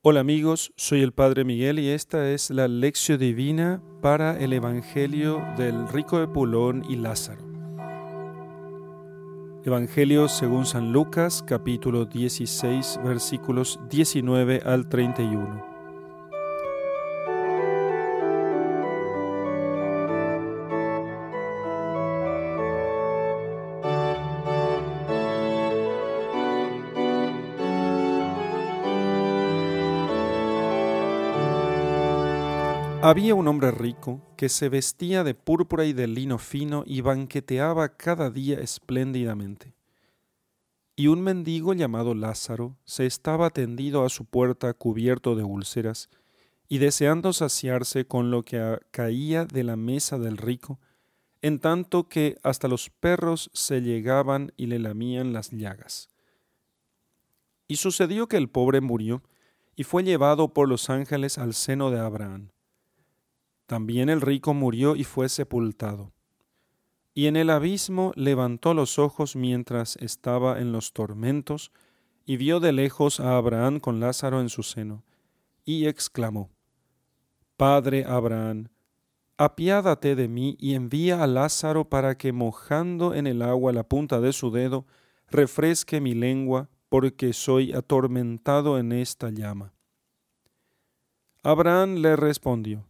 Hola amigos, soy el Padre Miguel y esta es la lección divina para el Evangelio del rico de Pulón y Lázaro. Evangelio según San Lucas capítulo 16 versículos 19 al 31. Había un hombre rico que se vestía de púrpura y de lino fino y banqueteaba cada día espléndidamente. Y un mendigo llamado Lázaro se estaba tendido a su puerta cubierto de úlceras, y deseando saciarse con lo que caía de la mesa del rico, en tanto que hasta los perros se llegaban y le lamían las llagas. Y sucedió que el pobre murió y fue llevado por los ángeles al seno de Abraham. También el rico murió y fue sepultado. Y en el abismo levantó los ojos mientras estaba en los tormentos, y vio de lejos a Abraham con Lázaro en su seno, y exclamó, Padre Abraham, apiádate de mí y envía a Lázaro para que mojando en el agua la punta de su dedo, refresque mi lengua, porque soy atormentado en esta llama. Abraham le respondió,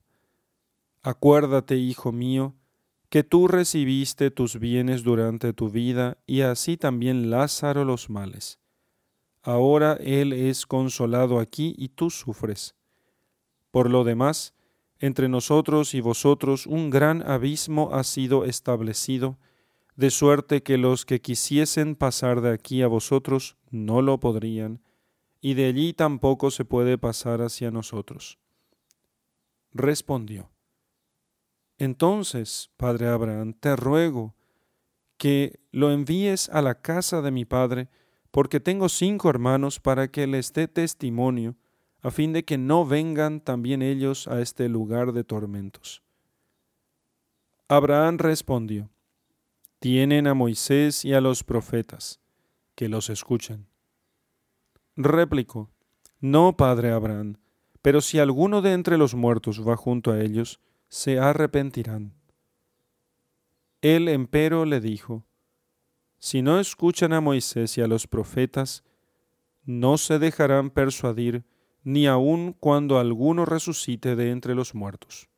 Acuérdate, hijo mío, que tú recibiste tus bienes durante tu vida y así también Lázaro los males. Ahora él es consolado aquí y tú sufres. Por lo demás, entre nosotros y vosotros un gran abismo ha sido establecido, de suerte que los que quisiesen pasar de aquí a vosotros no lo podrían, y de allí tampoco se puede pasar hacia nosotros. Respondió, entonces, Padre Abraham, te ruego que lo envíes a la casa de mi padre, porque tengo cinco hermanos para que les dé testimonio, a fin de que no vengan también ellos a este lugar de tormentos. Abraham respondió, Tienen a Moisés y a los profetas, que los escuchan. Replicó, No, Padre Abraham, pero si alguno de entre los muertos va junto a ellos, se arrepentirán. Él empero le dijo, Si no escuchan a Moisés y a los profetas, no se dejarán persuadir ni aun cuando alguno resucite de entre los muertos.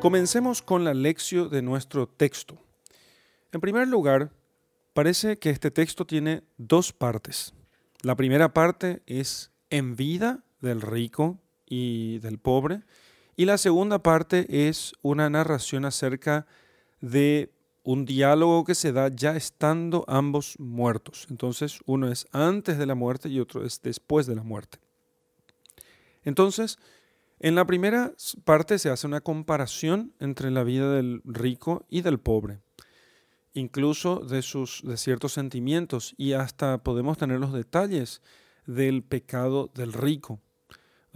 Comencemos con la lección de nuestro texto. En primer lugar, parece que este texto tiene dos partes. La primera parte es en vida del rico y del pobre, y la segunda parte es una narración acerca de un diálogo que se da ya estando ambos muertos. Entonces, uno es antes de la muerte y otro es después de la muerte. Entonces, en la primera parte se hace una comparación entre la vida del rico y del pobre, incluso de, sus, de ciertos sentimientos y hasta podemos tener los detalles del pecado del rico.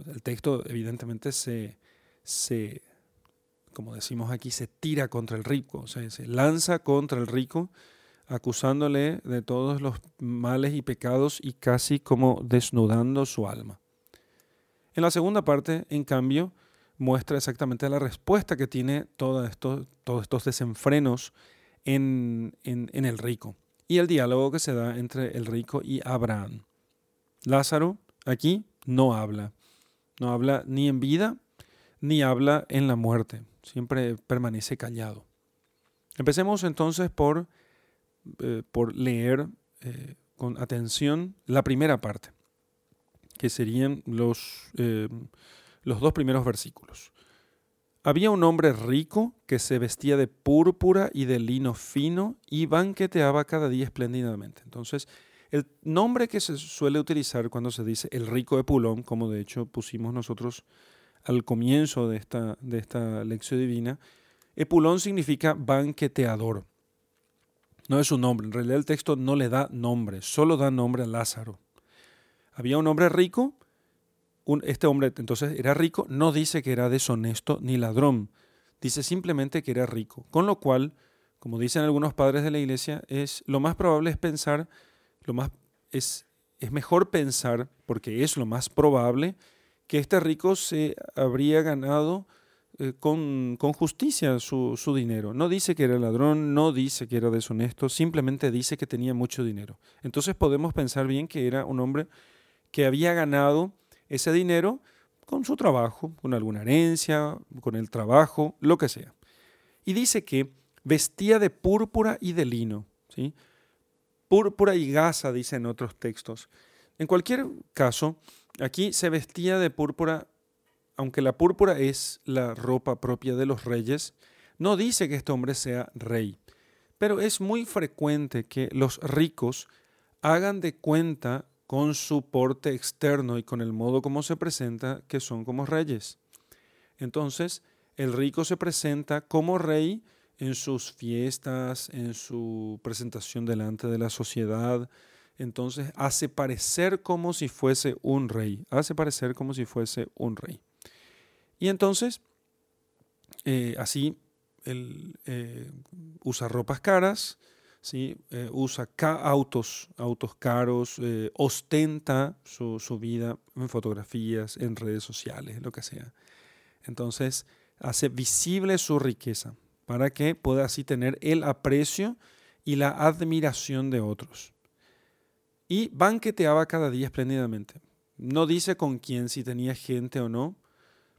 El texto evidentemente se, se como decimos aquí, se tira contra el rico, o sea, se lanza contra el rico acusándole de todos los males y pecados y casi como desnudando su alma. En la segunda parte, en cambio, muestra exactamente la respuesta que tiene todos estos desenfrenos en, el rico y el diálogo que se da entre el rico y Abraham. Lázaro aquí no habla, no habla ni en vida ni habla en la muerte, siempre permanece callado. Empecemos entonces por, eh, leer eh, con atención la primera parte que serían los, eh, los dos primeros versículos. Había un hombre rico que se vestía de púrpura y de lino fino y banqueteaba cada día espléndidamente. Entonces, el nombre que se suele utilizar cuando se dice el rico de Pulón, como de hecho pusimos nosotros al comienzo de esta, de esta lección divina, Epulón significa banqueteador. No es su nombre, en realidad el texto no le da nombre, solo da nombre a Lázaro. Había un hombre rico, este hombre entonces era rico, no dice que era deshonesto ni ladrón, dice simplemente que era rico. Con lo cual, como dicen algunos padres de la iglesia, es lo más probable es pensar, lo más es, es mejor pensar, porque es lo más probable, que este rico se habría ganado eh, con, con, justicia su, su, dinero. No dice que era ladrón, no dice que era deshonesto, simplemente dice que tenía mucho dinero. Entonces podemos pensar bien que era un hombre que había ganado ese dinero con su trabajo, con alguna herencia, con el trabajo, lo que sea. Y dice que vestía de púrpura y de lino. ¿sí? Púrpura y gasa, dicen otros textos. En cualquier caso, aquí se vestía de púrpura, aunque la púrpura es la ropa propia de los reyes, no dice que este hombre sea rey. Pero es muy frecuente que los ricos hagan de cuenta con su porte externo y con el modo como se presenta, que son como reyes. Entonces, el rico se presenta como rey en sus fiestas, en su presentación delante de la sociedad. Entonces, hace parecer como si fuese un rey, hace parecer como si fuese un rey. Y entonces, eh, así, eh, usa ropas caras, ¿sí? Eh, usa autos, autos caros, eh, ostenta su, su, vida en fotografías, en redes sociales, lo que sea. Entonces, hace visible su riqueza para que pueda así tener el aprecio y la admiración de otros. Y banqueteaba cada día espléndidamente. No dice con quién, si tenía gente o no,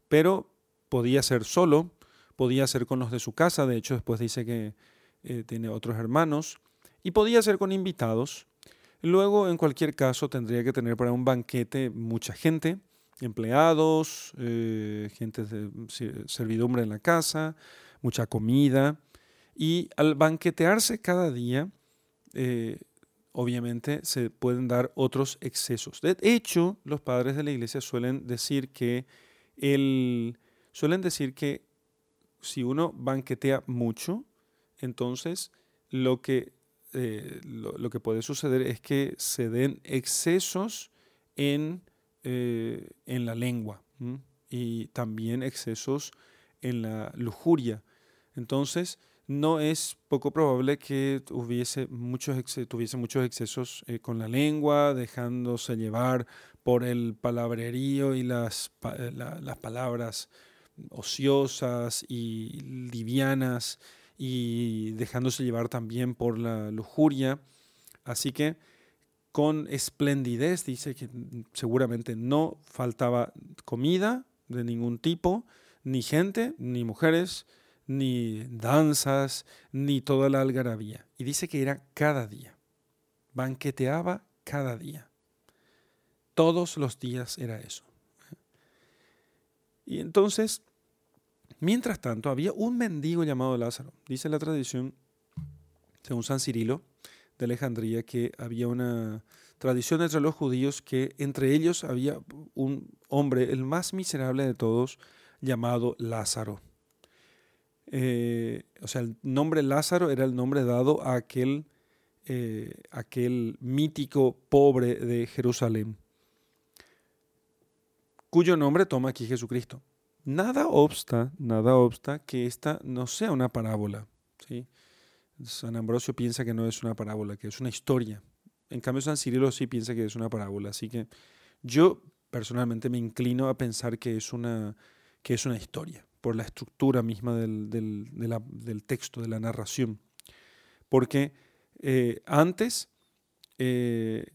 pero podía ser solo, podía ser con los de su casa, de hecho después dice que eh, tiene otros hermanos, y podía ser con invitados. Luego, en cualquier caso, tendría que tener para un banquete mucha gente, empleados, eh, gente de servidumbre en la casa, mucha comida. Y al banquetearse cada día, eh, obviamente se pueden dar otros excesos. De hecho, los padres de la iglesia suelen decir que el, suelen decir que si uno banquetea mucho, entonces lo que, eh, lo, que puede suceder es que se den excesos en, eh, en la lengua y también excesos en la lujuria. Entonces, no es poco probable que hubiese muchos tuviese muchos excesos eh, con la lengua, dejándose llevar por el palabrerío y las, las palabras ociosas y livianas y dejándose llevar también por la lujuria. Así que con esplendidez dice que seguramente no faltaba comida de ningún tipo, ni gente, ni mujeres, ni danzas, ni toda la algarabía. Y dice que era cada día. Banqueteaba cada día. Todos los días era eso. Y entonces Mientras tanto, había un mendigo llamado Lázaro. Dice la tradición, según San Cirilo de Alejandría, que había una tradición entre los judíos que entre ellos había un hombre, el más miserable de todos, llamado Lázaro. Eh, o sea, el nombre Lázaro era el nombre dado a aquel, eh, aquel mítico pobre de Jerusalén, cuyo nombre toma aquí Jesucristo. Nada obsta, nada obsta que esta no sea una parábola. ¿sí? San Ambrosio piensa que no es una parábola, que es una historia. En cambio, San Cirilo sí piensa que es una parábola. Así que yo personalmente me inclino a pensar que es una, que es una historia, por la estructura misma del, del, texto, de la narración. Porque eh, antes eh,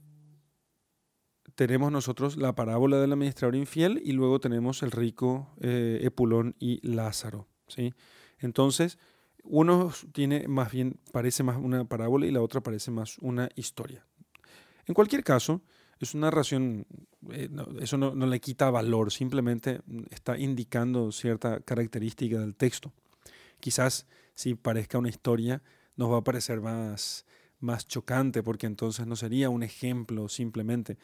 tenemos nosotros la parábola del administrador infiel y luego tenemos el rico eh, Epulón y Lázaro. ¿sí? Entonces, uno tiene más bien, parece más una parábola y la otra parece más una historia. En cualquier caso, es una narración, eh, eso no, no, le quita valor, simplemente está indicando cierta característica del texto. Quizás si parezca una historia, nos va a parecer más, más chocante porque entonces no sería un ejemplo simplemente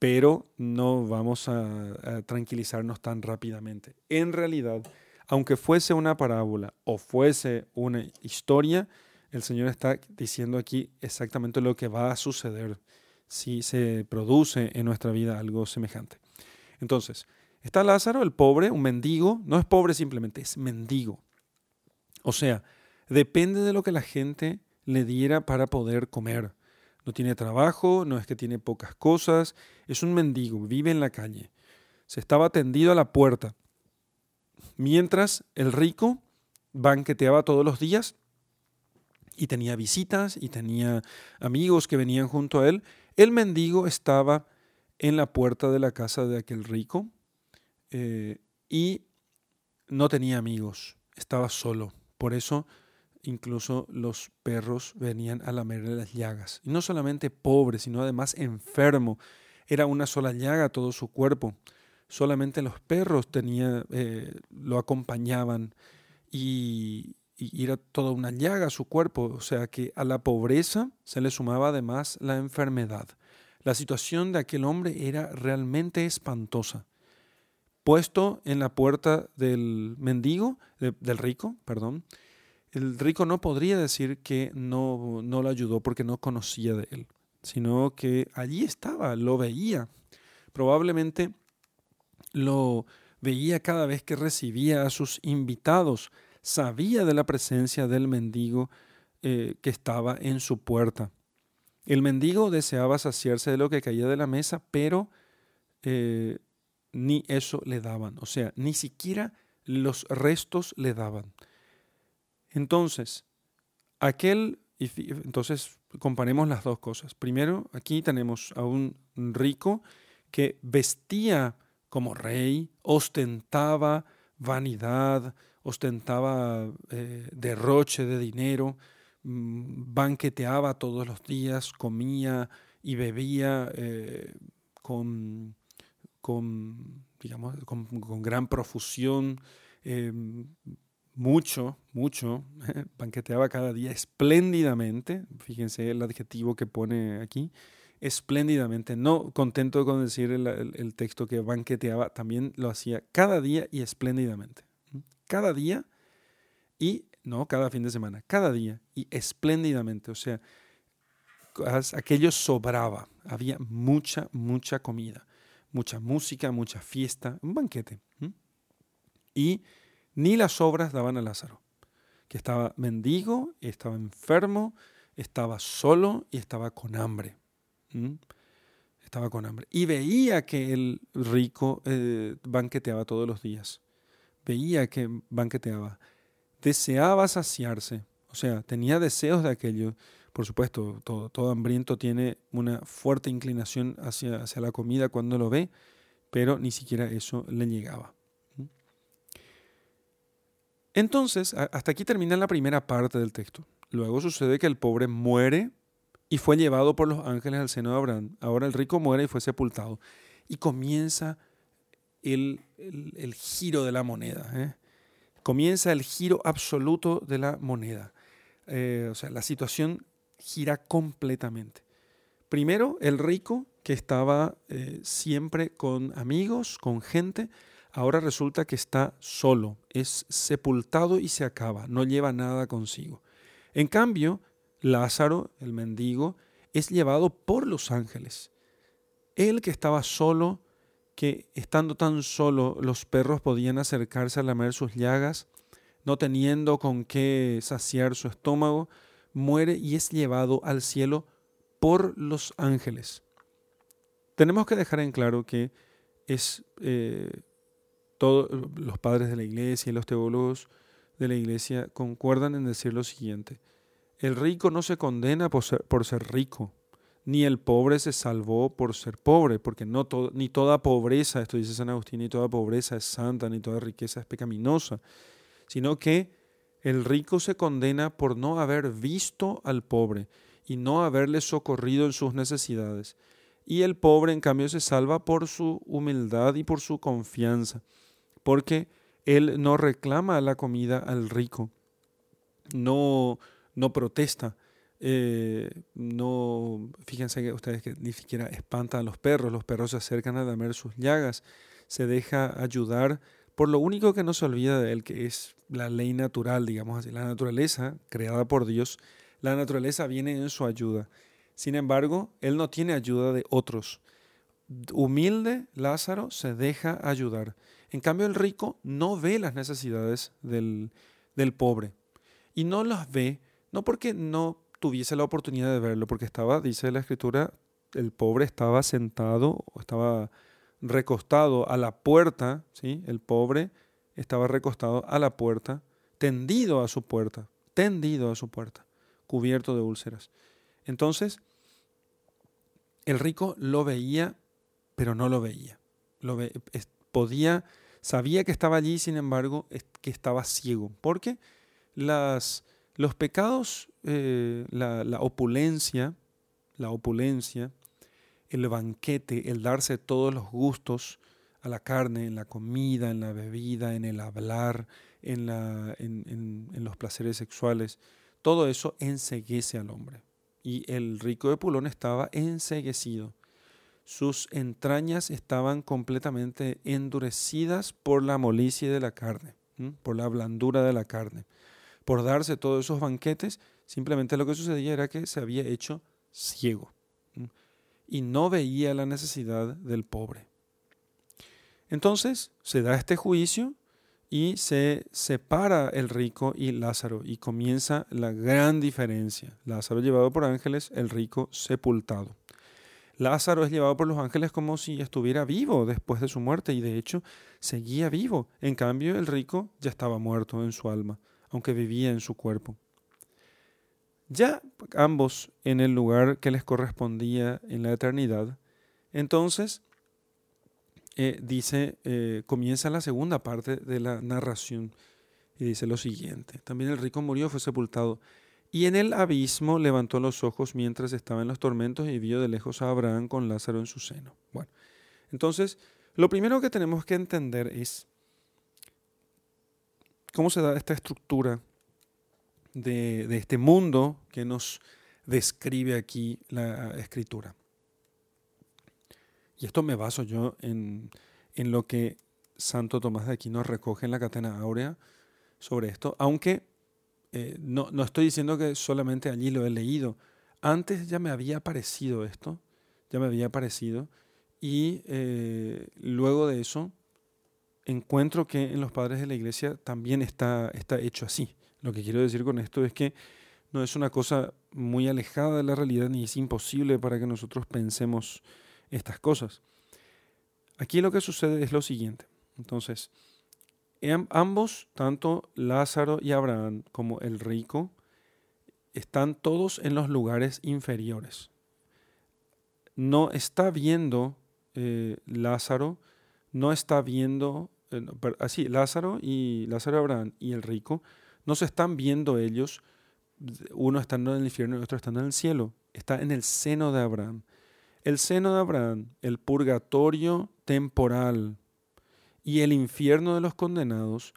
pero no vamos a, tranquilizarnos tan rápidamente. En realidad, aunque fuese una parábola o fuese una historia, el Señor está diciendo aquí exactamente lo que va a suceder. si se produce en nuestra vida algo semejante. Entonces, está Lázaro, el pobre, un mendigo, no es pobre simplemente, es mendigo. O sea, depende de lo que la gente le diera para poder comer. No tiene trabajo, no es que tiene pocas cosas, es un mendigo, vive en la calle. Se estaba tendido a la puerta. Mientras el rico banqueteaba todos los días y tenía visitas y tenía amigos que venían junto a él, el mendigo estaba en la puerta de la casa de aquel rico eh, y no tenía amigos, estaba solo. Por eso incluso los perros venían a lamerle las llagas. Y no solamente pobre, sino además enfermo. Era una sola llaga todo su cuerpo. Solamente los perros tenía, eh, lo acompañaban y, y era toda una llaga su cuerpo. O sea que a la pobreza se le sumaba además la enfermedad. La situación de aquel hombre era realmente espantosa. Puesto en la puerta del mendigo, del rico, perdón, el rico no podría decir que no, no lo ayudó porque no conocía de él, sino que allí estaba, lo veía. Probablemente lo veía cada vez que recibía a sus invitados, sabía de la presencia del mendigo eh, que estaba en su puerta. El mendigo deseaba saciarse de lo que caía de la mesa, pero eh, ni eso le daban, o sea, ni siquiera los restos le daban. Entonces, aquel, entonces comparemos las dos cosas. Primero, aquí tenemos a un rico que vestía como rey, ostentaba vanidad, ostentaba eh, derroche de dinero, mm, banqueteaba todos los días, comía y bebía eh, con, con, digamos, con, gran profusión, em, mucho, mucho, banqueteaba cada día espléndidamente, fíjense el adjetivo que pone aquí, espléndidamente, no contento con decir el, texto que banqueteaba, también lo hacía cada día y espléndidamente, cada día y no cada fin de semana, cada día y espléndidamente, o sea, aquello sobraba, había mucha, mucha comida, mucha música, mucha fiesta, un banquete. Y ni las obras daban a Lázaro, que estaba mendigo, estaba enfermo, estaba solo y estaba con hambre. Estaba con hambre. Y veía que el rico eh, banqueteaba todos los días. Veía que banqueteaba. Deseaba saciarse. O sea, tenía deseos de aquello. Por supuesto, todo, hambriento tiene una fuerte inclinación hacia, hacia la comida cuando lo ve, pero ni siquiera eso le llegaba. Entonces, hasta aquí termina la primera parte del texto. Luego sucede que el pobre muere y fue llevado por los ángeles al seno de Abraham. Ahora el rico muere y fue sepultado. Y comienza el, giro de la moneda. ¿eh? Comienza el giro absoluto de la moneda. Eh, o sea, la situación gira completamente. Primero, el rico que estaba eh, siempre con amigos, con gente, ahora resulta que está solo, es sepultado y se acaba, no lleva nada consigo. En cambio, Lázaro, el mendigo, es llevado por los ángeles. Él que estaba solo, que estando tan solo los perros podían acercarse a lamer sus llagas, no teniendo con qué saciar su estómago, muere y es llevado al cielo por los ángeles. Tenemos que dejar en claro que es eh, todos los padres de la iglesia y los teólogos de la iglesia concuerdan en decir lo siguiente. El rico no se condena por ser, rico, ni el pobre se salvó por ser pobre, porque no ni toda pobreza, esto dice San Agustín, ni toda pobreza es santa, ni toda riqueza es pecaminosa, sino que el rico se condena por no haber visto al pobre y no haberle socorrido en sus necesidades. Y el pobre, en cambio, se salva por su humildad y por su confianza porque él no reclama la comida al rico, no, no protesta, eh, no, fíjense que ustedes que ni siquiera espantan a los perros, los perros se acercan a lamer sus llagas, se deja ayudar por lo único que no se olvida de él, que es la ley natural, digamos así, la naturaleza creada por Dios, la naturaleza viene en su ayuda. Sin embargo, él no tiene ayuda de otros. Humilde, Lázaro se deja ayudar. En cambio, el rico no ve las necesidades del, del pobre. Y no las ve, no porque no tuviese la oportunidad de verlo, porque estaba, dice la escritura, el pobre estaba sentado, estaba recostado a la puerta, ¿sí? El pobre estaba recostado a la puerta, tendido a su puerta, tendido a su puerta, cubierto de úlceras. Entonces, el rico lo veía, pero no lo veía. Lo podía, sabía que estaba allí, sin embargo, que estaba ciego. Porque los pecados, eh, la, opulencia, la opulencia, el banquete, el darse todos los gustos a la carne, en la comida, en la bebida, en el hablar, en, la, en, los placeres sexuales, todo eso enseguece al hombre. Y el rico de Pulón estaba enseguecido. Sus entrañas estaban completamente endurecidas por la molicie de la carne, por la blandura de la carne. Por darse todos esos banquetes, simplemente lo que sucedía era que se había hecho ciego y no veía la necesidad del pobre. Entonces se da este juicio y se separa el rico y Lázaro y comienza la gran diferencia. Lázaro llevado por ángeles, el rico sepultado. Lázaro es llevado por los ángeles como si estuviera vivo después de su muerte y de hecho seguía vivo. En cambio, el rico ya estaba muerto en su alma, aunque vivía en su cuerpo. Ya ambos en el lugar que les correspondía en la eternidad, entonces eh, dice, eh, comienza la segunda parte de la narración y dice lo siguiente, también el rico murió, fue sepultado, y en el abismo levantó los ojos mientras estaba en los tormentos y vio de lejos a Abraham con Lázaro en su seno. Bueno, entonces, lo primero que tenemos que entender es cómo se da esta estructura de, este mundo que nos describe aquí la escritura. Y esto me baso yo en, lo que Santo Tomás de Aquino recoge en la Catena Áurea sobre esto, aunque eh, no, no, estoy diciendo que solamente allí lo he leído. Antes ya me había aparecido esto, ya me había aparecido, y eh, luego de eso encuentro que en los padres de la iglesia también está, está hecho así. Lo que quiero decir con esto es que no es una cosa muy alejada de la realidad ni es imposible para que nosotros pensemos estas cosas. Aquí lo que sucede es lo siguiente. Entonces, ambos, tanto Lázaro y Abraham como el rico, están todos en los lugares inferiores. No está viendo eh, Lázaro, no está viendo, eh, así, Lázaro y Lázaro Abraham y el rico no se están viendo ellos, uno estando en el infierno y otro estando en el cielo. Está en el seno de Abraham. El seno de Abraham, el purgatorio temporal y el infierno de los condenados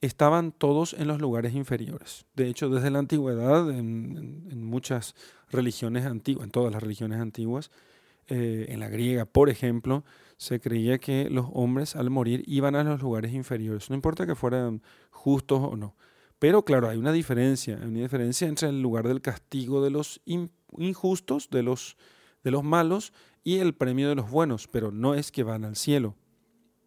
estaban todos en los lugares inferiores. De hecho, desde la antigüedad, en, muchas religiones antiguas, en todas las religiones antiguas, eh, en la griega, por ejemplo, se creía que los hombres al morir iban a los lugares inferiores, no importa que fueran justos o no. Pero claro, hay una diferencia, hay una diferencia entre el lugar del castigo de los injustos, de los, de los malos, y el premio de los buenos, pero no es que van al cielo.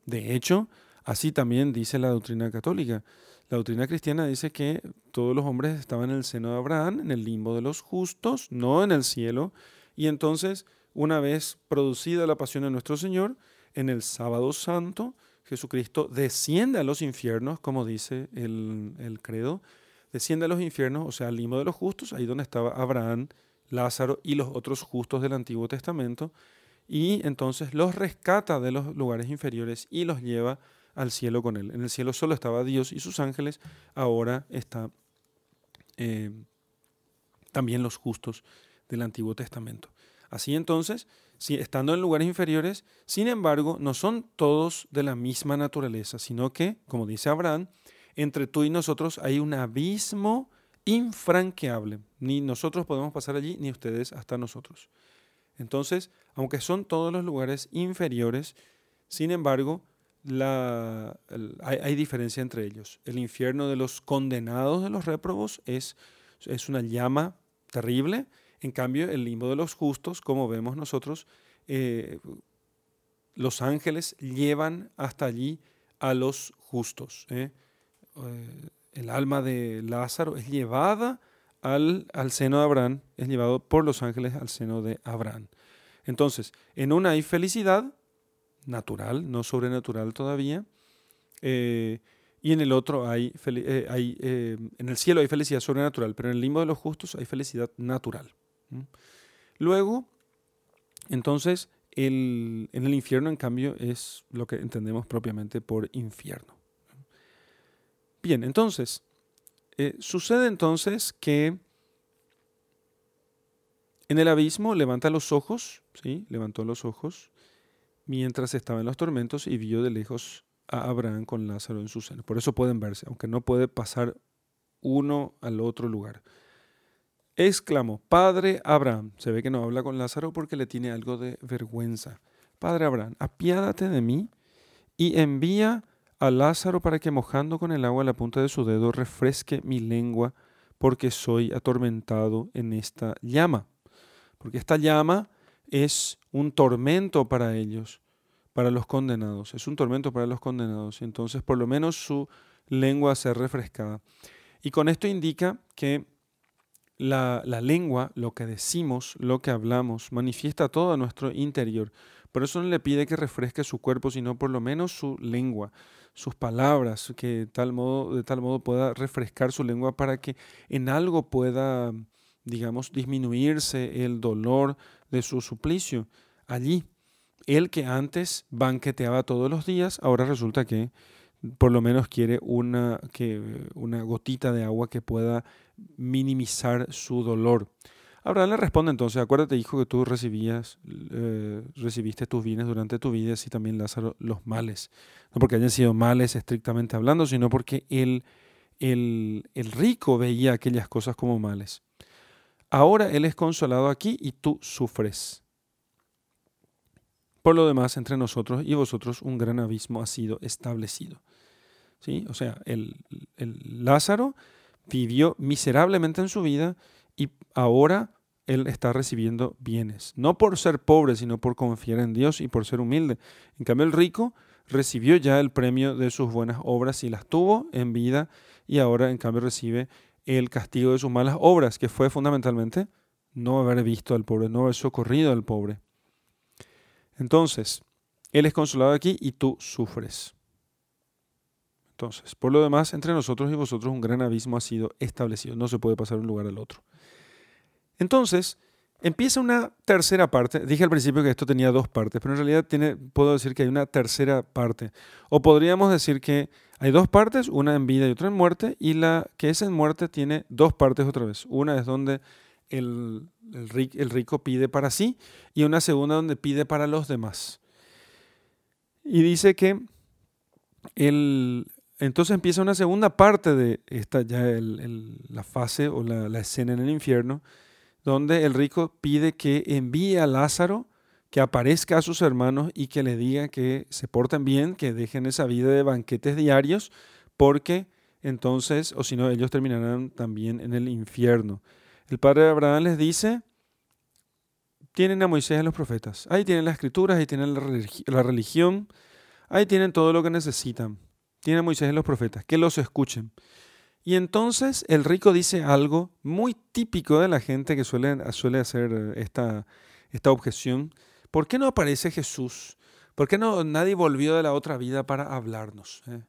De hecho, así también dice la doctrina católica. La doctrina cristiana dice que todos los hombres estaban en el seno de Abraham, en el limbo de los justos, no en el cielo, y entonces, una vez producida la pasión de nuestro Señor, en el sábado santo, Jesucristo desciende a los infiernos, como dice el, credo, desciende a los infiernos, o sea, al limbo de los justos, ahí donde estaba Abraham, Lázaro y los otros justos del Antiguo Testamento, y entonces los rescata de los lugares inferiores y los lleva al cielo con él. En el cielo solo estaba Dios y sus ángeles, ahora está eh, también los justos del Antiguo Testamento. Así entonces, estando en lugares inferiores, sin embargo, no son todos de la misma naturaleza, sino que, como dice Abraham, entre tú y nosotros hay un abismo infranqueable. Ni nosotros podemos pasar allí, ni ustedes hasta nosotros. Entonces, aunque son todos los lugares inferiores, sin embargo, hay, diferencia entre ellos. El infierno de los condenados de los réprobos es, es una llama terrible En cambio, el limbo de los justos, como vemos nosotros, eh, los ángeles llevan hasta allí a los justos. ¿eh? Eh, el alma de Lázaro es llevada al, al, seno de Abraham, es llevado por los ángeles al seno de Abraham. Entonces, en una hay felicidad natural, no sobrenatural todavía, eh, y en el otro hay, hay en el cielo hay felicidad sobrenatural, pero en el limbo de los justos hay felicidad natural. Luego, entonces, en el infierno, en cambio, es lo que entendemos propiamente por infierno. Bien, entonces, eh, sucede entonces que en el abismo levanta los ojos, ¿sí? Levantó los ojos mientras estaba en los tormentos y vio de lejos a Abraham con Lázaro en su seno. Por eso pueden verse, aunque no puede pasar uno al otro lugar exclamó, Padre Abraham, se ve que no habla con Lázaro porque le tiene algo de vergüenza. Padre Abraham, apiádate de mí y envía a Lázaro para que mojando con el agua la punta de su dedo refresque mi lengua porque soy atormentado en esta llama. Porque esta llama es un tormento para ellos, para los condenados. Es un tormento para los condenados. Entonces, por lo menos su lengua se refrescada. Y con esto indica que la, lengua, lo que decimos, lo que hablamos, manifiesta todo nuestro interior. Por eso no le pide que refresque su cuerpo, sino por lo menos su lengua, sus palabras, que de tal modo pueda refrescar su lengua para que en algo pueda, digamos, disminuirse el dolor de su suplicio. Allí, el que antes banqueteaba todos los días, ahora resulta que por lo menos quiere una, que, una gotita de agua que pueda minimizar su dolor. Abraham le responde entonces, acuérdate hijo que tú recibías, eh, recibiste tus bienes durante tu vida, así también Lázaro los males. No porque hayan sido males estrictamente hablando, sino porque el, el, rico veía aquellas cosas como males. Ahora él es consolado aquí y tú sufres. Por lo demás, entre nosotros y vosotros un gran abismo ha sido establecido. ¿Sí? O sea, el, el Lázaro vivió miserablemente en su vida y ahora él está recibiendo bienes. No por ser pobre, sino por confiar en Dios y por ser humilde. En cambio, el rico recibió ya el premio de sus buenas obras y las tuvo en vida y ahora en cambio recibe el castigo de sus malas obras, que fue fundamentalmente no haber visto al pobre, no haber socorrido al pobre. Entonces, Él es consolado aquí y tú sufres. Entonces, por lo demás, entre nosotros y vosotros un gran abismo ha sido establecido. No se puede pasar de un lugar al otro. Entonces, empieza una tercera parte. Dije al principio que esto tenía dos partes, pero en realidad puedo decir que hay una tercera parte. O podríamos decir que hay dos partes, una en vida y otra en muerte, y la que es en muerte tiene dos partes otra vez. Una es donde el, rico pide para sí y una segunda donde pide para los demás. Y dice que entonces empieza una segunda parte de esta ya la fase o la, escena en el infierno, donde el rico pide que envíe a Lázaro, que aparezca a sus hermanos y que le diga que se porten bien, que dejen esa vida de banquetes diarios, porque entonces, o si no, ellos terminarán también en el infierno. El padre de Abraham les dice, tienen a Moisés y los profetas, ahí tienen las escrituras, ahí tienen la religión, ahí tienen todo lo que necesitan tiene Moisés y los profetas, que los escuchen. Y entonces el rico dice algo muy típico de la gente que suele, suele hacer eh, esta, esta objeción. ¿Por qué no aparece Jesús? ¿Por qué no, nadie volvió de la otra vida para hablarnos? Eh?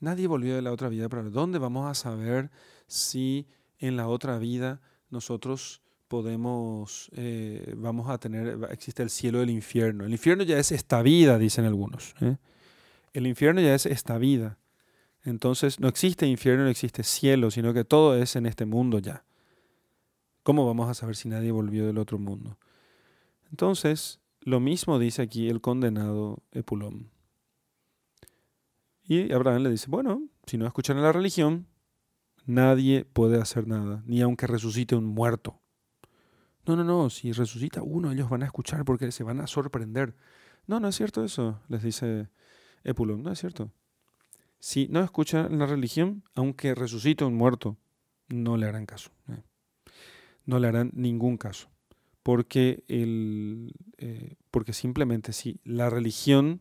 Nadie volvió de la otra vida para ¿Dónde vamos a saber si en la otra vida nosotros podemos, eh, vamos a tener, existe el cielo y el infierno? El infierno ya es esta vida, dicen algunos. El infierno ya es esta vida. Entonces no existe infierno, no existe cielo, sino que todo es en este mundo ya. ¿Cómo vamos a saber si nadie volvió del otro mundo? Entonces, lo mismo dice aquí el condenado Epulón. Y Abraham le dice, bueno, si no escuchan a la religión, nadie puede hacer nada, ni aunque resucite un muerto. No, no, no, si resucita uno, ellos van a escuchar porque se van a sorprender. No, no es cierto eso, les dice Epulón, no es cierto. Si no escucha la religión, aunque resucite un muerto, no le harán caso. Eh. no le harán ningún caso. Porque, el, eh, porque simplemente si la religión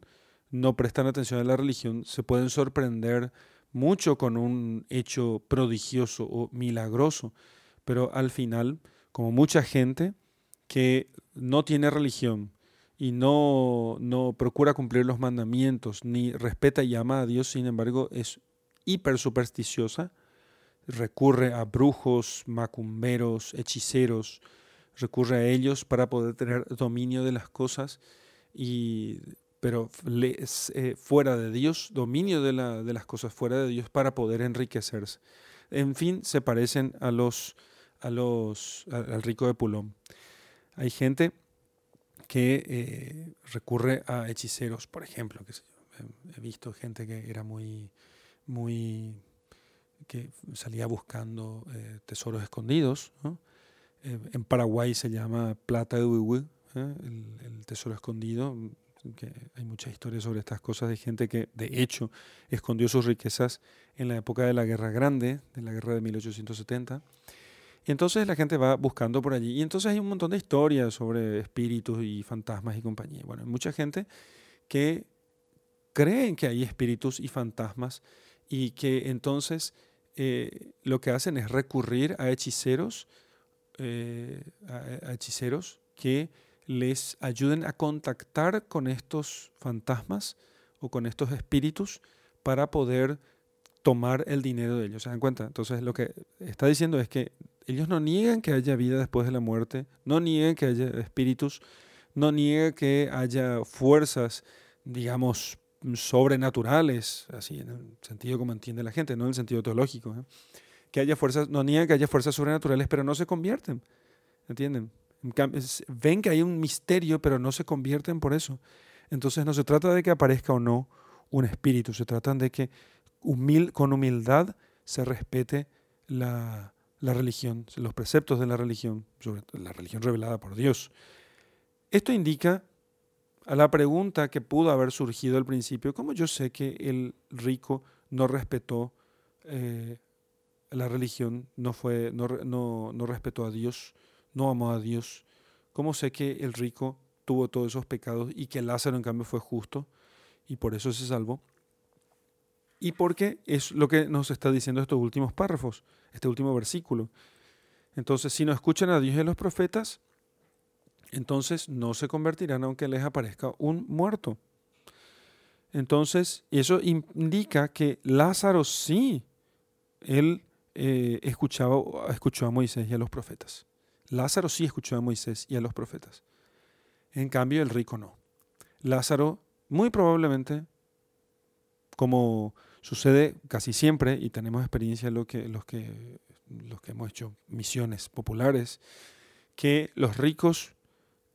no prestan atención a la religión, se pueden sorprender mucho con un hecho prodigioso o milagroso, pero al final, como mucha gente que no tiene religión y no, no procura cumplir los mandamientos, ni respeta y ama a Dios, sin embargo, es hiper supersticiosa, recurre a brujos, macumberos, hechiceros, recurre a ellos para poder tener dominio de las cosas, y, pero eh, fuera de Dios, dominio de, la, de, las cosas fuera de Dios para poder enriquecerse. En fin, se parecen a los, a los, al rico de Pulón. Hay gente que eh, recurre a hechiceros, por ejemplo. Que he visto gente que era muy, muy que salía buscando eh, tesoros escondidos. Eh, en Paraguay se llama plata de Uihui, ¿eh? el, tesoro escondido. Que hay muchas historias sobre estas cosas de gente que, de hecho, escondió sus riquezas en la época de la Guerra Grande, de la guerra de 1870. Y entonces la gente va buscando por allí. Y entonces hay un montón de historias sobre espíritus y fantasmas y compañía. Bueno, hay mucha gente que creen que hay espíritus y fantasmas y que entonces eh, lo que hacen es recurrir a hechiceros, eh, hechiceros que les ayuden a contactar con estos fantasmas o con estos espíritus para poder tomar el dinero de ellos. ¿Se dan cuenta? Entonces lo que está diciendo es que ellos no niegan que haya vida después de la muerte, no niegan que haya espíritus, no niegan que haya fuerzas, digamos, sobrenaturales, así en el sentido como entiende la gente, no en el sentido teológico. ¿eh? Que haya fuerzas, no niegan que haya fuerzas sobrenaturales, pero no se convierten. ¿Entienden? Ven que hay un misterio, pero no se convierten por eso. Entonces no se trata de que aparezca o no un espíritu, se trata de que con humildad se respete la, la religión, los preceptos de la religión, sobre la religión revelada por Dios. Esto indica a la pregunta que pudo haber surgido al principio, ¿cómo yo sé que el rico no respetó eh, la religión, no, fue, no, no, no respetó a Dios, no amó a Dios? ¿Cómo sé que el rico tuvo todos esos pecados y que Lázaro en cambio fue justo y por eso se salvó? Y porque es lo que nos está diciendo estos últimos párrafos, este último versículo. Entonces, si no escuchan a Dios y a los profetas, entonces no se convertirán aunque les aparezca un muerto. Entonces, eso indica que Lázaro sí, él eh, escuchaba, escuchó a Moisés y a los profetas. Lázaro sí escuchó a Moisés y a los profetas. En cambio, el rico no. Lázaro, muy probablemente, como sucede casi siempre, y tenemos experiencia lo que, los, que, los que hemos hecho misiones populares, que los ricos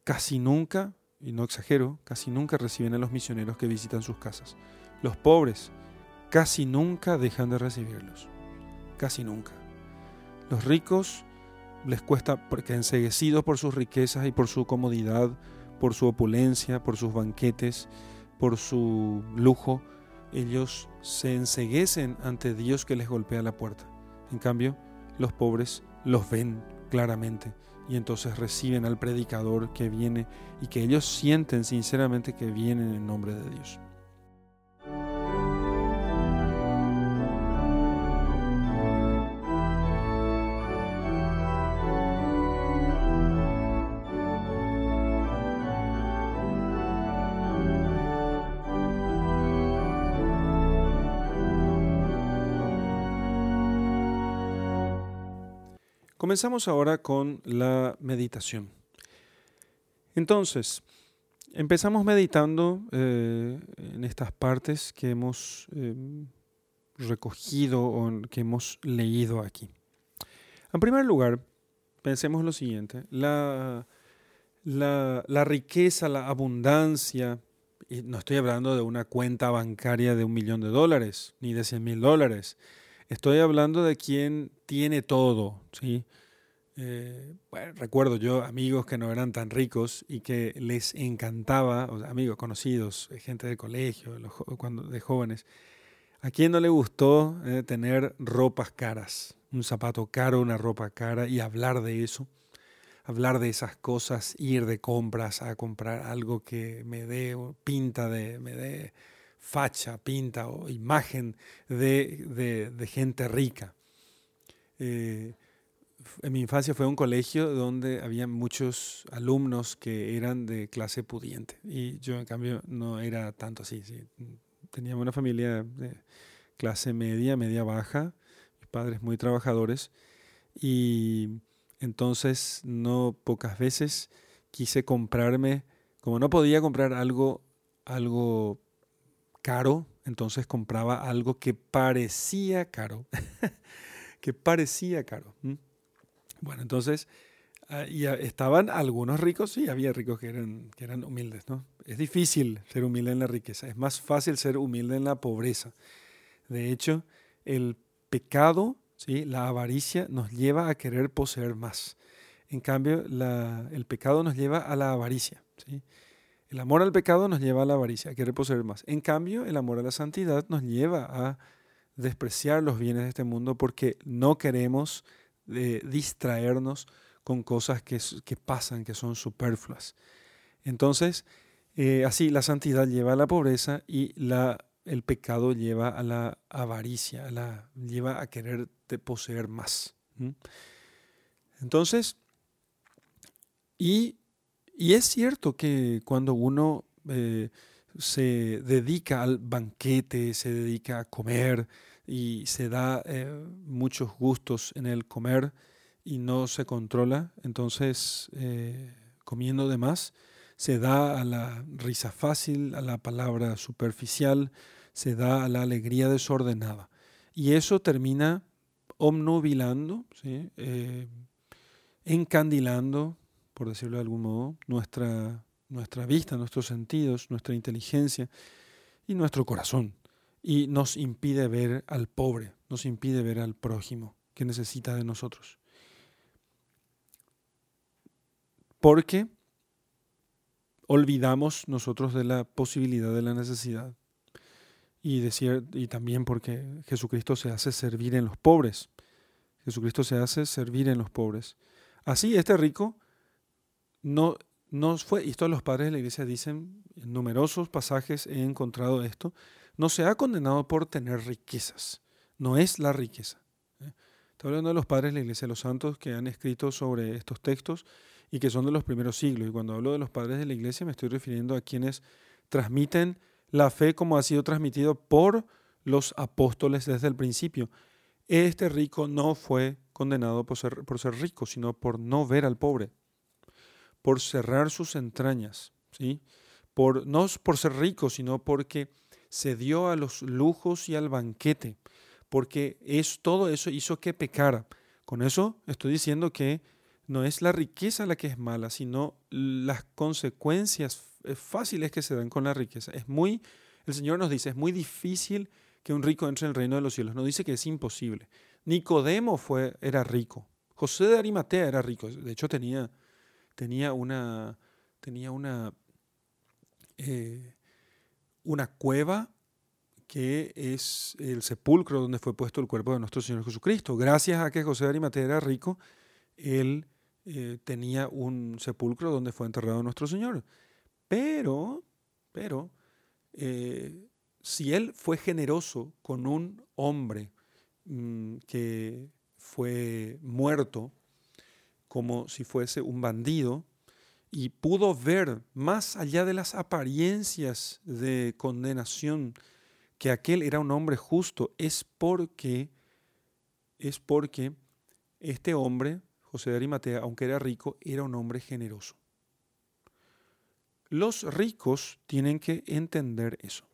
casi nunca, y no exagero, casi nunca reciben a los misioneros que visitan sus casas. Los pobres casi nunca dejan de recibirlos. Casi nunca. Los ricos les cuesta, porque enseguecidos por sus riquezas y por su comodidad, por su opulencia, por sus banquetes, por su lujo, ellos se enseguecen ante Dios que les golpea la puerta. En cambio, los pobres los ven claramente y entonces reciben al predicador que viene y que ellos sienten sinceramente que viene en nombre de Dios. Comenzamos ahora con la meditación. Entonces, empezamos meditando eh, en estas partes que hemos eh, recogido o que hemos leído aquí. En primer lugar, pensemos lo siguiente, la, la, riqueza, la abundancia, y no estoy hablando de una cuenta bancaria de un millón de dólares, ni de cien mil dólares, estoy hablando de quien tiene todo, ¿sí? Eh, recuerdo yo amigos que no eran tan ricos y que les encantaba, amigos conocidos, eh, gente del colegio, cuando, de jóvenes, ¿a quién no le gustó eh, tener ropas caras? Un zapato caro, una ropa cara y hablar de eso. hablar de esas cosas, ir de compras a comprar algo que me dé pinta de, me dé facha, pinta o imagen de, gente rica. En mi infancia fue un colegio donde había muchos alumnos que eran de clase pudiente y yo en cambio no era tanto así. Teníamos una familia de clase media, media baja, mis padres muy trabajadores y entonces no pocas veces quise comprarme, como no podía comprar algo, algo caro, entonces compraba algo que parecía caro, que parecía caro. Bueno, entonces ah, estaban algunos ricos, sí, había ricos que eran, que eran humildes, ¿no? Es difícil ser humilde en la riqueza, es más fácil ser humilde en la pobreza. De hecho, el pecado, ¿sí? la avaricia, nos lleva a querer poseer más. En cambio, el pecado nos lleva a la avaricia. El amor al pecado nos lleva a la avaricia, a querer poseer más. En cambio, el amor a la santidad nos lleva a despreciar los bienes de este mundo porque no queremos de distraernos con cosas que, que, pasan, que son superfluas. Entonces, eh, así la santidad lleva a la pobreza y la, el pecado lleva a la avaricia, a la, lleva a querer poseer más. Entonces, y, y, es cierto que cuando uno eh, se dedica al banquete, se dedica a comer, y se da eh, muchos gustos en el comer y no se controla, entonces eh, comiendo de más, se da a la risa fácil, a la palabra superficial, se da a la alegría desordenada. Y eso termina omnubilando, eh, encandilando, por decirlo de algún modo, nuestra, nuestra vista, nuestros sentidos, nuestra inteligencia y nuestro corazón y nos impide ver al pobre, nos impide ver al prójimo que necesita de nosotros. Porque olvidamos nosotros de la posibilidad de la necesidad y, decir, y también porque Jesucristo se hace servir en los pobres. Jesucristo se hace servir en los pobres. Así, este rico no, no fue, y esto los padres de la iglesia dicen, en numerosos pasajes he encontrado esto, no se ha condenado por tener riquezas, no es la riqueza. ¿eh? Estoy hablando de los padres de la Iglesia, los santos que han escrito sobre estos textos y que son de los primeros siglos. Y cuando hablo de los padres de la Iglesia me estoy refiriendo a quienes transmiten la fe como ha sido transmitido por los apóstoles desde el principio. Este rico no fue condenado por ser, por ser rico, sino por no ver al pobre, por cerrar sus entrañas, ¿sí? por, no por ser rico, sino porque se dio a los lujos y al banquete, porque es todo eso hizo que pecara. Con eso estoy diciendo que no es la riqueza la que es mala, sino las consecuencias fáciles que se dan con la riqueza. Es muy, el Señor nos dice, es muy difícil que un rico entre en el reino de los cielos. No dice que es imposible. Nicodemo fue, era rico. José de Arimatea era rico. De hecho, tenía, tenía una, tenía una eh, una cueva que es el sepulcro donde fue puesto el cuerpo de nuestro Señor Jesucristo. Gracias a que José de Arimatea era rico, él eh, tenía un sepulcro donde fue enterrado nuestro Señor. Pero, pero, eh, si él fue generoso con un hombre mm, que fue muerto, como si fuese un bandido, y pudo ver más allá de las apariencias de condenación que aquel era un hombre justo, es porque es porque este hombre, José de Arimatea, aunque era rico, era un hombre generoso. Los ricos tienen que entender eso.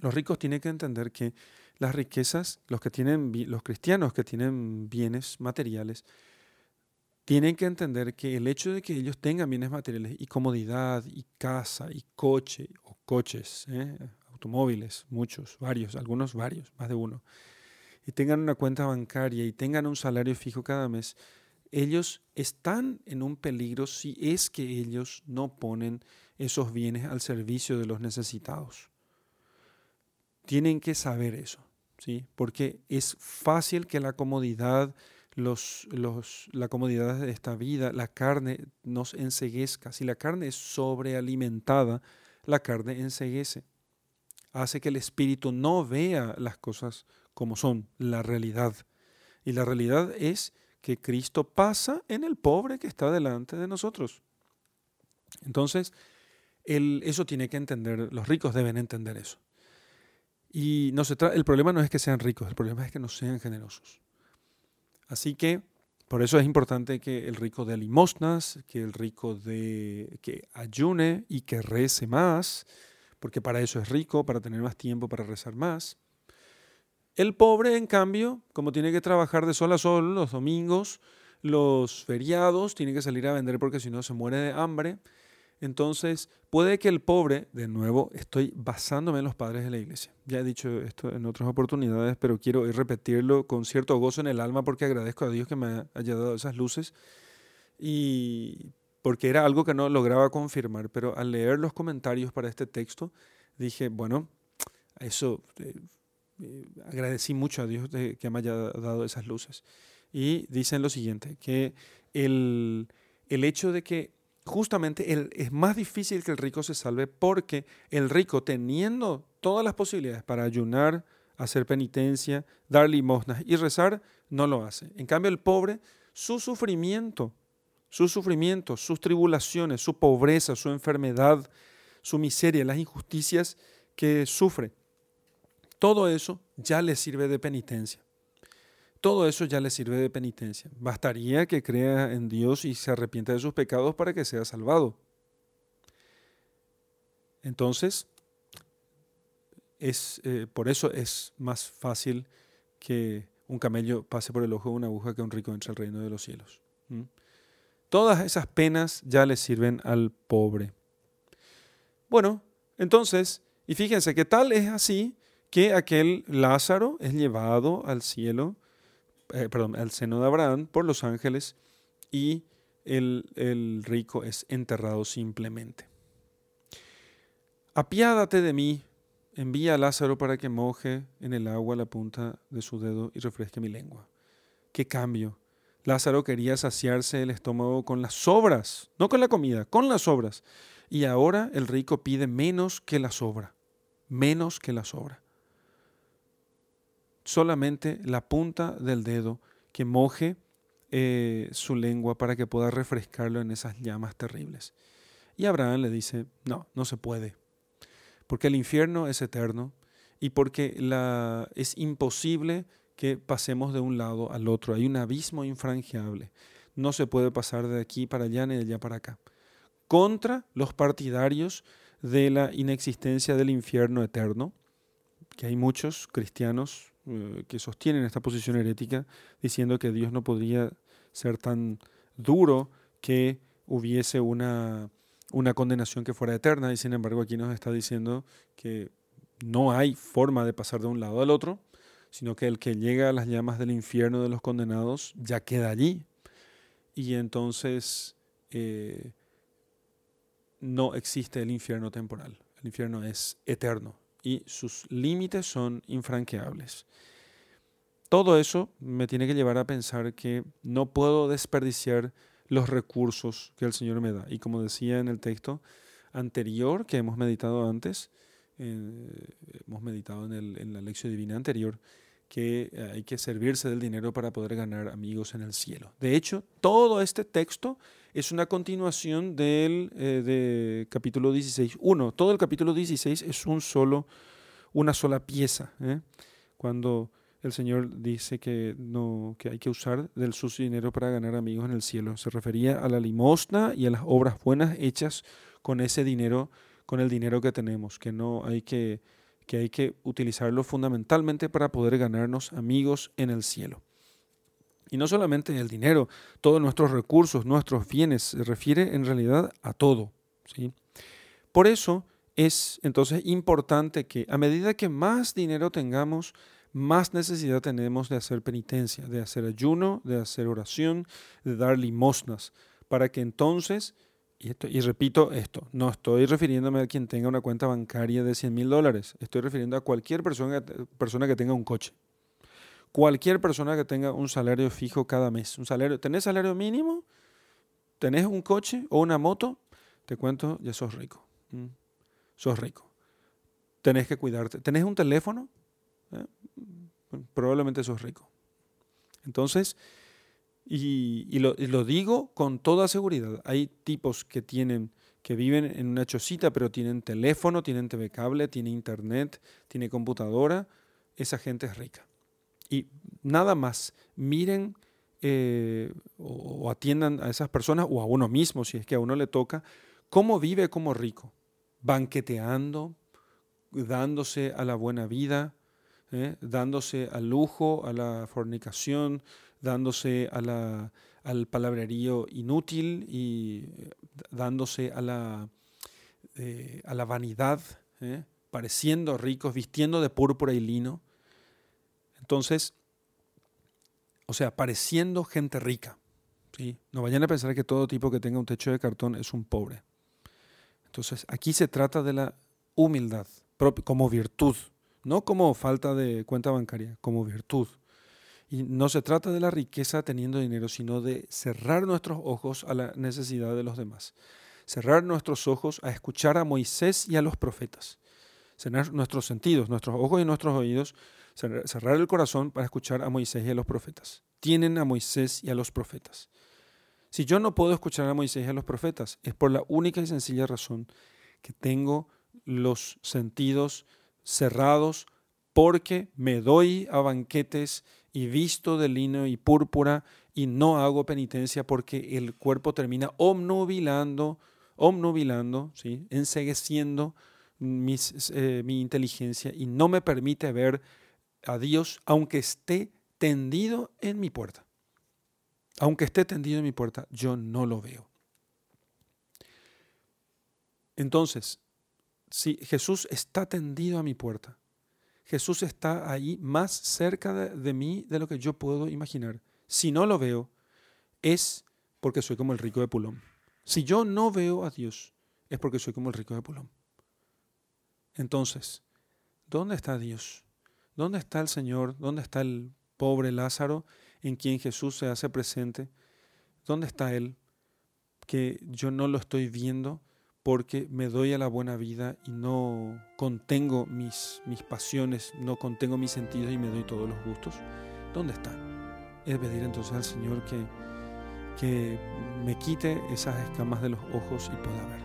Los ricos tienen que entender que las riquezas, los que tienen los cristianos que tienen bienes materiales, tienen que entender que el hecho de que ellos tengan bienes materiales y comodidad y casa y coche o coches, ¿eh? automóviles, muchos, varios, algunos varios, más de uno, y tengan una cuenta bancaria y tengan un salario fijo cada mes, ellos están en un peligro si es que ellos no ponen esos bienes al servicio de los necesitados. Tienen que saber eso, ¿sí? Porque es fácil que la comodidad los, los, la comodidad de esta vida, la carne nos enseguezca. Si la carne es sobrealimentada, la carne enseguece. Hace que el espíritu no vea las cosas como son, la realidad. Y la realidad es que Cristo pasa en el pobre que está delante de nosotros. Entonces, el, eso tiene que entender, los ricos deben entender eso. Y no se el problema no es que sean ricos, el problema es que no sean generosos. Así que por eso es importante que el rico dé limosnas, que el rico de, que ayune y que rece más, porque para eso es rico, para tener más tiempo para rezar más. El pobre, en cambio, como tiene que trabajar de sol a sol los domingos, los feriados, tiene que salir a vender porque si no se muere de hambre. Entonces, puede que el pobre, de nuevo, estoy basándome en los padres de la iglesia. Ya he dicho esto en otras oportunidades, pero quiero repetirlo con cierto gozo en el alma porque agradezco a Dios que me haya dado esas luces y porque era algo que no lograba confirmar, pero al leer los comentarios para este texto, dije, bueno, eso eh, eh, agradecí mucho a Dios que me haya dado esas luces. Y dicen lo siguiente, que el, el hecho de que justamente el, es más difícil que el rico se salve porque el rico teniendo todas las posibilidades para ayunar, hacer penitencia, dar limosnas y rezar, no lo hace. En cambio el pobre, su sufrimiento, su sufrimiento, sus tribulaciones, su pobreza, su enfermedad, su miseria, las injusticias que sufre, todo eso ya le sirve de penitencia. Todo eso ya le sirve de penitencia. Bastaría que crea en Dios y se arrepienta de sus pecados para que sea salvado. Entonces, es, eh, por eso es más fácil que un camello pase por el ojo de una aguja que un rico entre al reino de los cielos. Todas esas penas ya le sirven al pobre. Bueno, entonces, y fíjense que tal es así que aquel Lázaro es llevado al cielo, eh, perdón, al seno de Abraham por los ángeles y el, el rico es enterrado simplemente. Apiádate de mí, envía a Lázaro para que moje en el agua la punta de su dedo y refresque mi lengua. ¿Qué cambio? Lázaro quería saciarse el estómago con las sobras, no con la comida, con las sobras. Y ahora el rico pide menos que la sobra, menos que la sobra solamente la punta del dedo que moje eh, su lengua para que pueda refrescarlo en esas llamas terribles. Y Abraham le dice, no, no se puede, porque el infierno es eterno y porque la, es imposible que pasemos de un lado al otro. Hay un abismo infranqueable. No se puede pasar de aquí para allá ni de allá para acá. Contra los partidarios de la inexistencia del infierno eterno, que hay muchos cristianos eh, que sostienen esta posición herética, diciendo que Dios no podría ser tan duro que hubiese una, una condenación que fuera eterna, y sin embargo aquí nos está diciendo que no hay forma de pasar de un lado al otro, sino que el que llega a las llamas del infierno de los condenados ya queda allí. Y entonces eh, no existe el infierno temporal, el infierno es eterno y sus límites son infranqueables. Todo eso me tiene que llevar a pensar que no puedo desperdiciar los recursos que el Señor me da. Y como decía en el texto anterior que hemos meditado antes, eh, hemos meditado en, el, en la lección divina anterior, que hay que servirse del dinero para poder ganar amigos en el cielo. De hecho, todo este texto es una continuación del eh, de capítulo 16.1. Todo el capítulo 16 es un solo, una sola pieza. ¿eh? Cuando el Señor dice que, no, que hay que usar del su dinero para ganar amigos en el cielo. Se refería a la limosna y a las obras buenas hechas con ese dinero, con el dinero que tenemos, que no hay que, que hay que utilizarlo fundamentalmente para poder ganarnos amigos en el cielo. Y no solamente el dinero, todos nuestros recursos, nuestros bienes, se refiere en realidad a todo. ¿sí? Por eso es entonces importante que a medida que más dinero tengamos, más necesidad tenemos de hacer penitencia, de hacer ayuno, de hacer oración, de dar limosnas, para que entonces, y, repito esto, no estoy refiriéndome a quien tenga una cuenta bancaria de 100 mil dólares, estoy refiriendo a cualquier persona, persona que tenga un coche. Cualquier persona que tenga un salario fijo cada mes, un salario, ¿tenés salario mínimo? ¿Tenés un coche o una moto? Te cuento, ya sos rico. Sos rico. Tenés que cuidarte. ¿Tenés un teléfono? ¿Eh? Probablemente sos rico. Entonces, y, lo, digo con toda seguridad, hay tipos que tienen que viven en una chocita, pero tienen teléfono, tienen TV cable, tienen internet, tienen computadora, esa gente es rica. Y nada más, miren eh, o, atiendan a esas personas o a uno mismo, si es que a uno le toca, cómo vive como rico, banqueteando, dándose a la buena vida, ¿eh? dándose al lujo, a la fornicación, dándose a al palabrerío inútil y eh, dándose a la, eh, a la vanidad, pareciendo ricos, vistiendo de púrpura y lino. Entonces, o sea, pareciendo gente rica. ¿sí? No vayan a pensar que todo tipo que tenga un techo de cartón es un pobre. Entonces, aquí se trata de la humildad como virtud, no como falta de cuenta bancaria, como virtud. Y no se trata de la riqueza teniendo dinero, sino de cerrar nuestros ojos a la necesidad de los demás. Cerrar nuestros ojos a escuchar a Moisés y a los profetas. Cerrar nuestros sentidos, nuestros ojos y nuestros oídos. Cerrar el corazón para escuchar a Moisés y a los profetas. Tienen a Moisés y a los profetas. Si yo no puedo escuchar a Moisés y a los profetas, es por la única y sencilla razón que tengo los sentidos cerrados porque me doy a banquetes y visto de lino y púrpura y no hago penitencia porque el cuerpo termina omnubilando, omnubilando, ¿sí? ensegueciendo eh, mi inteligencia y no me permite ver a Dios aunque esté tendido en mi puerta. Aunque esté tendido en mi puerta, yo no lo veo. Entonces, si Jesús está tendido a mi puerta, Jesús está ahí más cerca de, mí de lo que yo puedo imaginar. Si no lo veo, es porque soy como el rico de Pulón. Si yo no veo a Dios, es porque soy como el rico de Pulón. Entonces, ¿dónde está Dios? ¿Dónde está el Señor? ¿Dónde está el pobre Lázaro en quien Jesús se hace presente? ¿Dónde está Él? Que yo no lo estoy viendo porque me doy a la buena vida y no contengo mis, mis pasiones, no contengo mis sentidos y me doy todos los gustos, ¿dónde está? Es pedir entonces al Señor que, que me quite esas escamas de los ojos y pueda ver.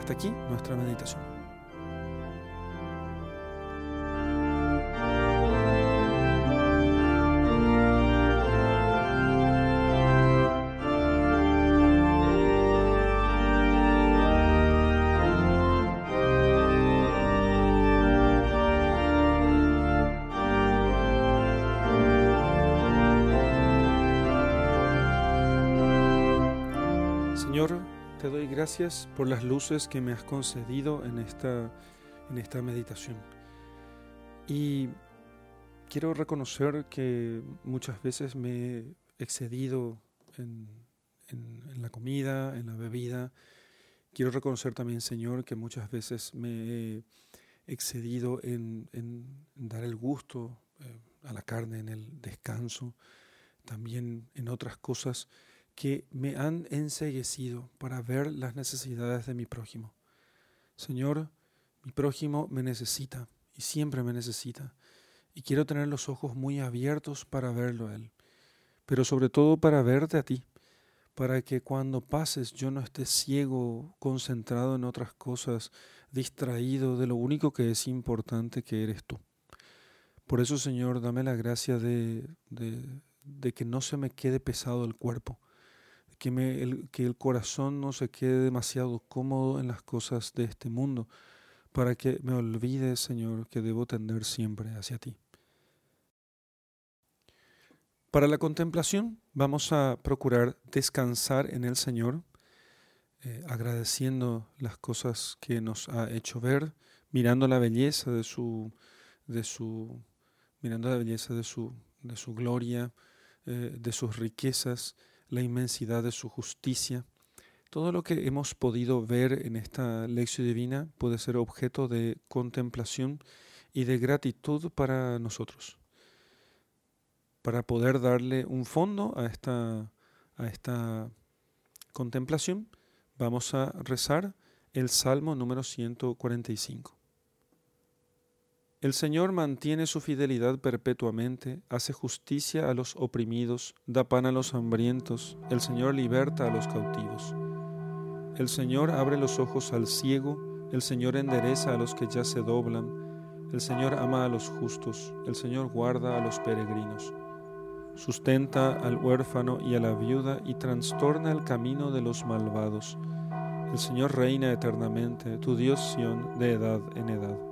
Hasta aquí nuestra meditación. Señor, te doy gracias por las luces que me has concedido en esta, en esta meditación. Y quiero reconocer que muchas veces me he excedido en, la comida, en la bebida. Quiero reconocer también, Señor, que muchas veces me he excedido en, dar el gusto eh, a la carne, en el descanso, también en otras cosas que me han enseguecido para ver las necesidades de mi prójimo. Señor, mi prójimo me necesita y siempre me necesita, y quiero tener los ojos muy abiertos para verlo a Él, pero sobre todo para verte a ti, para que cuando pases yo no esté ciego, concentrado en otras cosas, distraído de lo único que es importante que eres tú. Por eso, Señor, dame la gracia de, de, de que no se me quede pesado el cuerpo, que, el, que el corazón no se quede demasiado cómodo en las cosas de este mundo, para que me olvide, Señor, que debo tender siempre hacia ti. Para la contemplación vamos a procurar descansar en el Señor, eh, agradeciendo las cosas que nos ha hecho ver, mirando la belleza de su, de su, mirando la belleza de su, de su gloria, eh, de sus riquezas, la inmensidad de su justicia. Todo lo que hemos podido ver en esta lección divina puede ser objeto de contemplación y de gratitud para nosotros. para poder darle un fondo a esta, a esta contemplación, vamos a rezar el Salmo número 145. El Señor mantiene su fidelidad perpetuamente, hace justicia a los oprimidos, da pan a los hambrientos, el Señor liberta a los cautivos. El Señor abre los ojos al ciego, el Señor endereza a los que ya se doblan, el Señor ama a los justos, el Señor guarda a los peregrinos. Sustenta al huérfano y a la viuda y trastorna el camino de los malvados. El Señor reina eternamente, tu Dios Sión, de edad en edad.